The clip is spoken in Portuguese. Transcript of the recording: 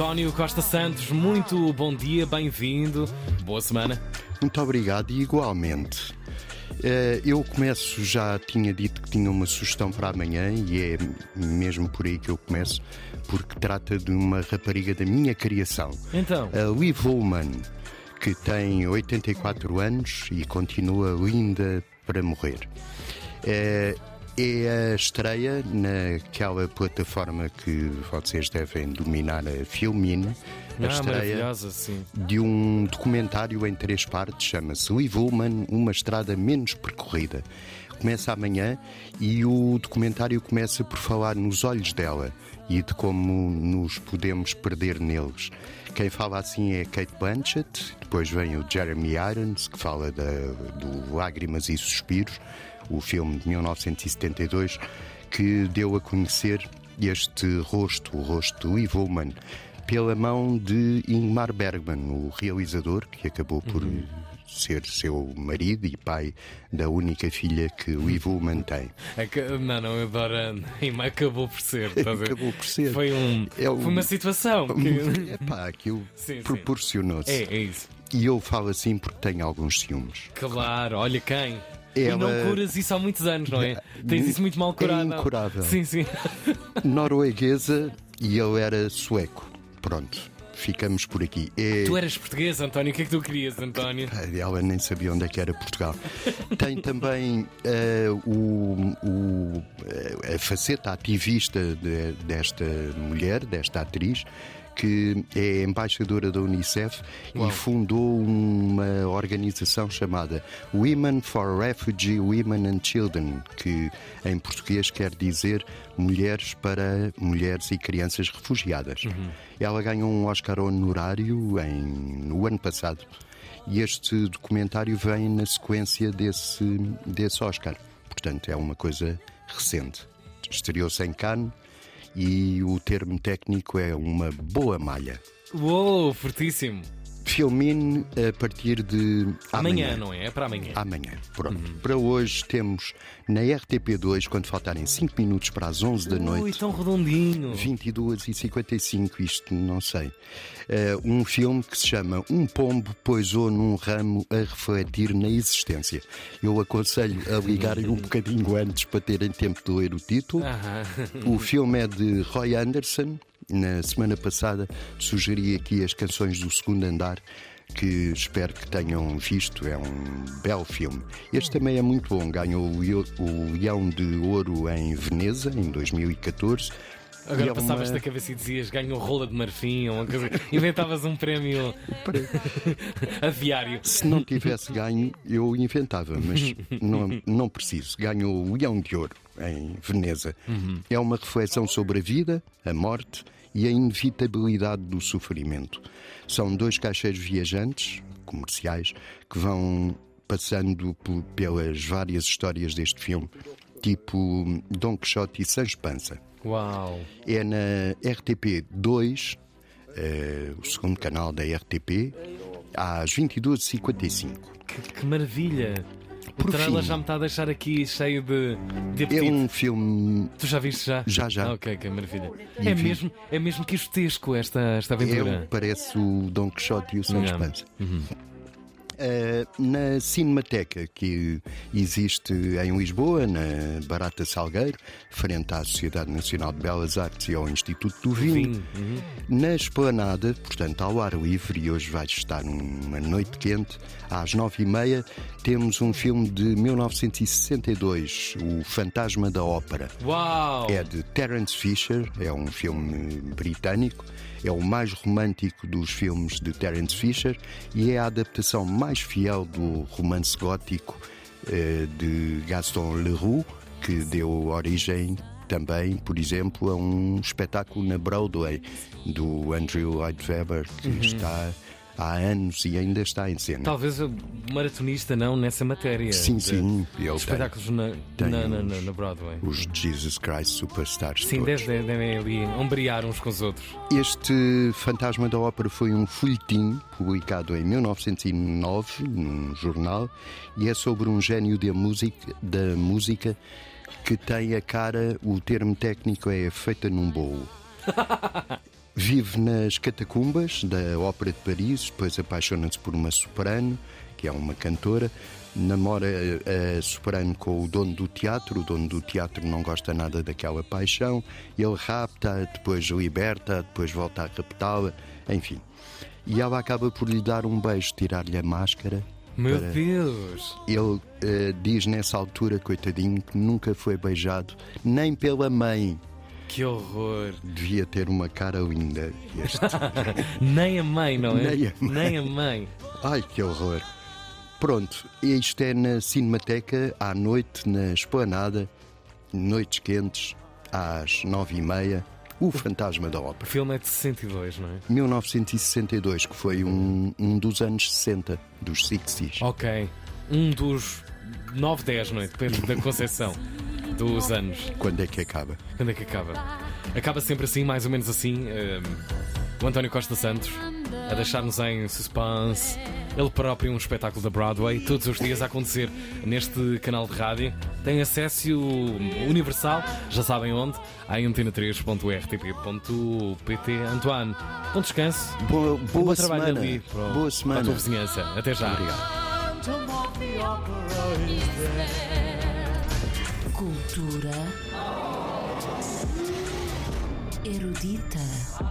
António Costa Santos, muito bom dia, bem-vindo, boa semana. Muito obrigado e igualmente. Eh, Eu começo, já tinha dito que tinha uma sugestão para amanhã e é mesmo por aí que eu começo, porque trata de uma rapariga da minha criação. Então, A Liv Ullman, que tem 84 anos e continua linda para morrer. É, a estreia naquela plataforma que vocês devem dominar, a Filmina. A ah, estreia de um documentário em três partes, chama-se Liv Ullman, Uma Estrada Menos Percorrida. Começa amanhã e o documentário começa por falar nos olhos dela e de como nos podemos perder neles. Quem fala assim é Kate Blanchett, depois vem o Jeremy Irons, que fala da, do Lágrimas e Suspiros, o filme de 1972, que deu a conhecer este rosto, o rosto de Liv Ullman, pela mão de Ingmar Bergman, o realizador, que acabou por ser seu marido e pai da única filha que Liv Ullman tem. É não, não, eu adoro. E mas acabou por ser. a? Acabou por ser. Foi, um, É foi uma situação que. Epá, aquilo proporcionou-se. É, é isso. E eu falo assim porque tenho alguns ciúmes. Claro, olha quem. E Ela- não curas isso há muitos anos, não é? Tens isso muito mal curado. É incurável. Sim, sim. Norueguesa e ele era sueco. Pronto, ficamos por aqui. É... Tu eras português, António. O que é que tu querias, António? Ela nem sabia onde é que era Portugal. Tem também eh, o, o, eh, a faceta ativista de- desta mulher, desta atriz, que é embaixadora da Unicef Uau. e fundou uma organização chamada Women for Refugee Women and Children, que em português quer dizer Mulheres para Mulheres e Crianças Refugiadas. Ela ganhou um Oscar honorário em, no ano passado. E este documentário vem na sequência desse, desse Oscar. Portanto, é uma coisa recente. Estreou-se em Cannes e o termo técnico é uma boa malha. Uou, fortíssimo. Filmine a partir de Amanhã, não é? É para amanhã. Amanhã, pronto. Para hoje temos na RTP2, quando faltarem 5 minutos para as 11 da Ui, noite, tão redondinho. 22 e 55, isto não sei. Eh, um filme que se chama Um Pombo Poisou num Ramo a Refletir na Existência. Eu aconselho a ligarem um bocadinho antes para terem tempo de ler o título. Aham. O filme é de Roy Anderson. Na semana passada sugeri aqui as canções do segundo andar. Que espero que tenham visto, é um belo filme. Este também é muito bom, ganhou o Leão de Ouro em Veneza em 2014. Agora é passavas uma- da cabeça e dizias ganhou rola de marfim ou uma coisa. Inventavas um prémio aviário. Se não tivesse ganho, eu inventava, mas não, não preciso. Ganhou o Leão de Ouro em Veneza. É uma reflexão sobre a vida, a morte e a inevitabilidade do sofrimento. São dois caixeiros viajantes, comerciais, que vão passando pe- pelas várias histórias deste filme, tipo Dom Quixote e Sancho Panza. Uau. É na RTP 2, eh, o segundo canal da RTP, às 22h55. Que, que maravilha. O Por trailer fim. já me está a deixar aqui cheio de, de É um filme. Tu já viste já? Já, já. Ah, ok, que maravilha. E É mesmo, é mesmo quixotesco esta, esta aventura. É, parece o Dom Quixote e o Sancho. Panza. Eh, na Cinemateca que existe em Lisboa, na Barata Salgueiro, frente à Sociedade Nacional de Belas Artes e ao Instituto do Vinho, Vinho. Uhum. Na esplanada, portanto ao ar livre, e hoje vai estar uma noite quente, às nove e meia, temos um filme de 1962, O Fantasma da Ópera. Uau! É de Terence Fisher, é um filme britânico, é o mais romântico dos filmes de Terence Fisher e é a adaptação mais fiel do romance gótico eh, de Gaston Leroux, que deu origem também, por exemplo, a um espetáculo na Broadway do Andrew Lloyd Webber, que está há anos e ainda está em cena. Talvez maratonista não nessa matéria. Sim, de sim, ele tem Espetáculos na, tem na, na, na- na Broadway. os Jesus Christ Superstars. Sim, todos. devem devem ali ombrear uns com os outros. Este Fantasma da Ópera foi um folhetim publicado em 1909 num jornal e é sobre um gênio da música, da música que tem a cara, o termo técnico é feita num bolo. Vive nas catacumbas da Ópera de Paris, depois apaixona-se por uma soprano, que é uma cantora, namora a soprano com o dono do teatro, o dono do teatro não gosta nada daquela paixão, ele rapta, depois liberta, depois volta a raptá-la, enfim. E ela acaba por lhe dar um beijo, tirar-lhe a máscara. Meu para... Deus! Ele uh, diz nessa altura, coitadinho, que nunca foi beijado nem pela mãe. Que horror! Devia ter uma cara linda. Este. Nem a mãe, não é? Nem a mãe. Nem a mãe. Ai, que horror! Pronto, isto é na Cinemateca, à noite, na Esplanada, noites quentes, às nove e meia. O Fantasma da O Ópera. filme é de 62, não é? 1962, que foi um, um dos anos 60, dos 60s. Ok. Um dos 9, 10, não é? Depende da concepção dos anos. Quando é que acaba? Quando é que acaba? Acaba sempre assim, mais ou menos assim. ehm, o António Costa Santos a deixar-nos em suspense. Ele próprio, um espetáculo da Broadway, todos os dias a acontecer neste canal de rádio. Tem acesso universal, já sabem onde, em antena3.rtp.pt. Antoine, bom descanso. Boa, Um boa bom trabalho semana. ali para, boa para a semana. tua vizinhança. Até já. Obrigado. Cultura erudita.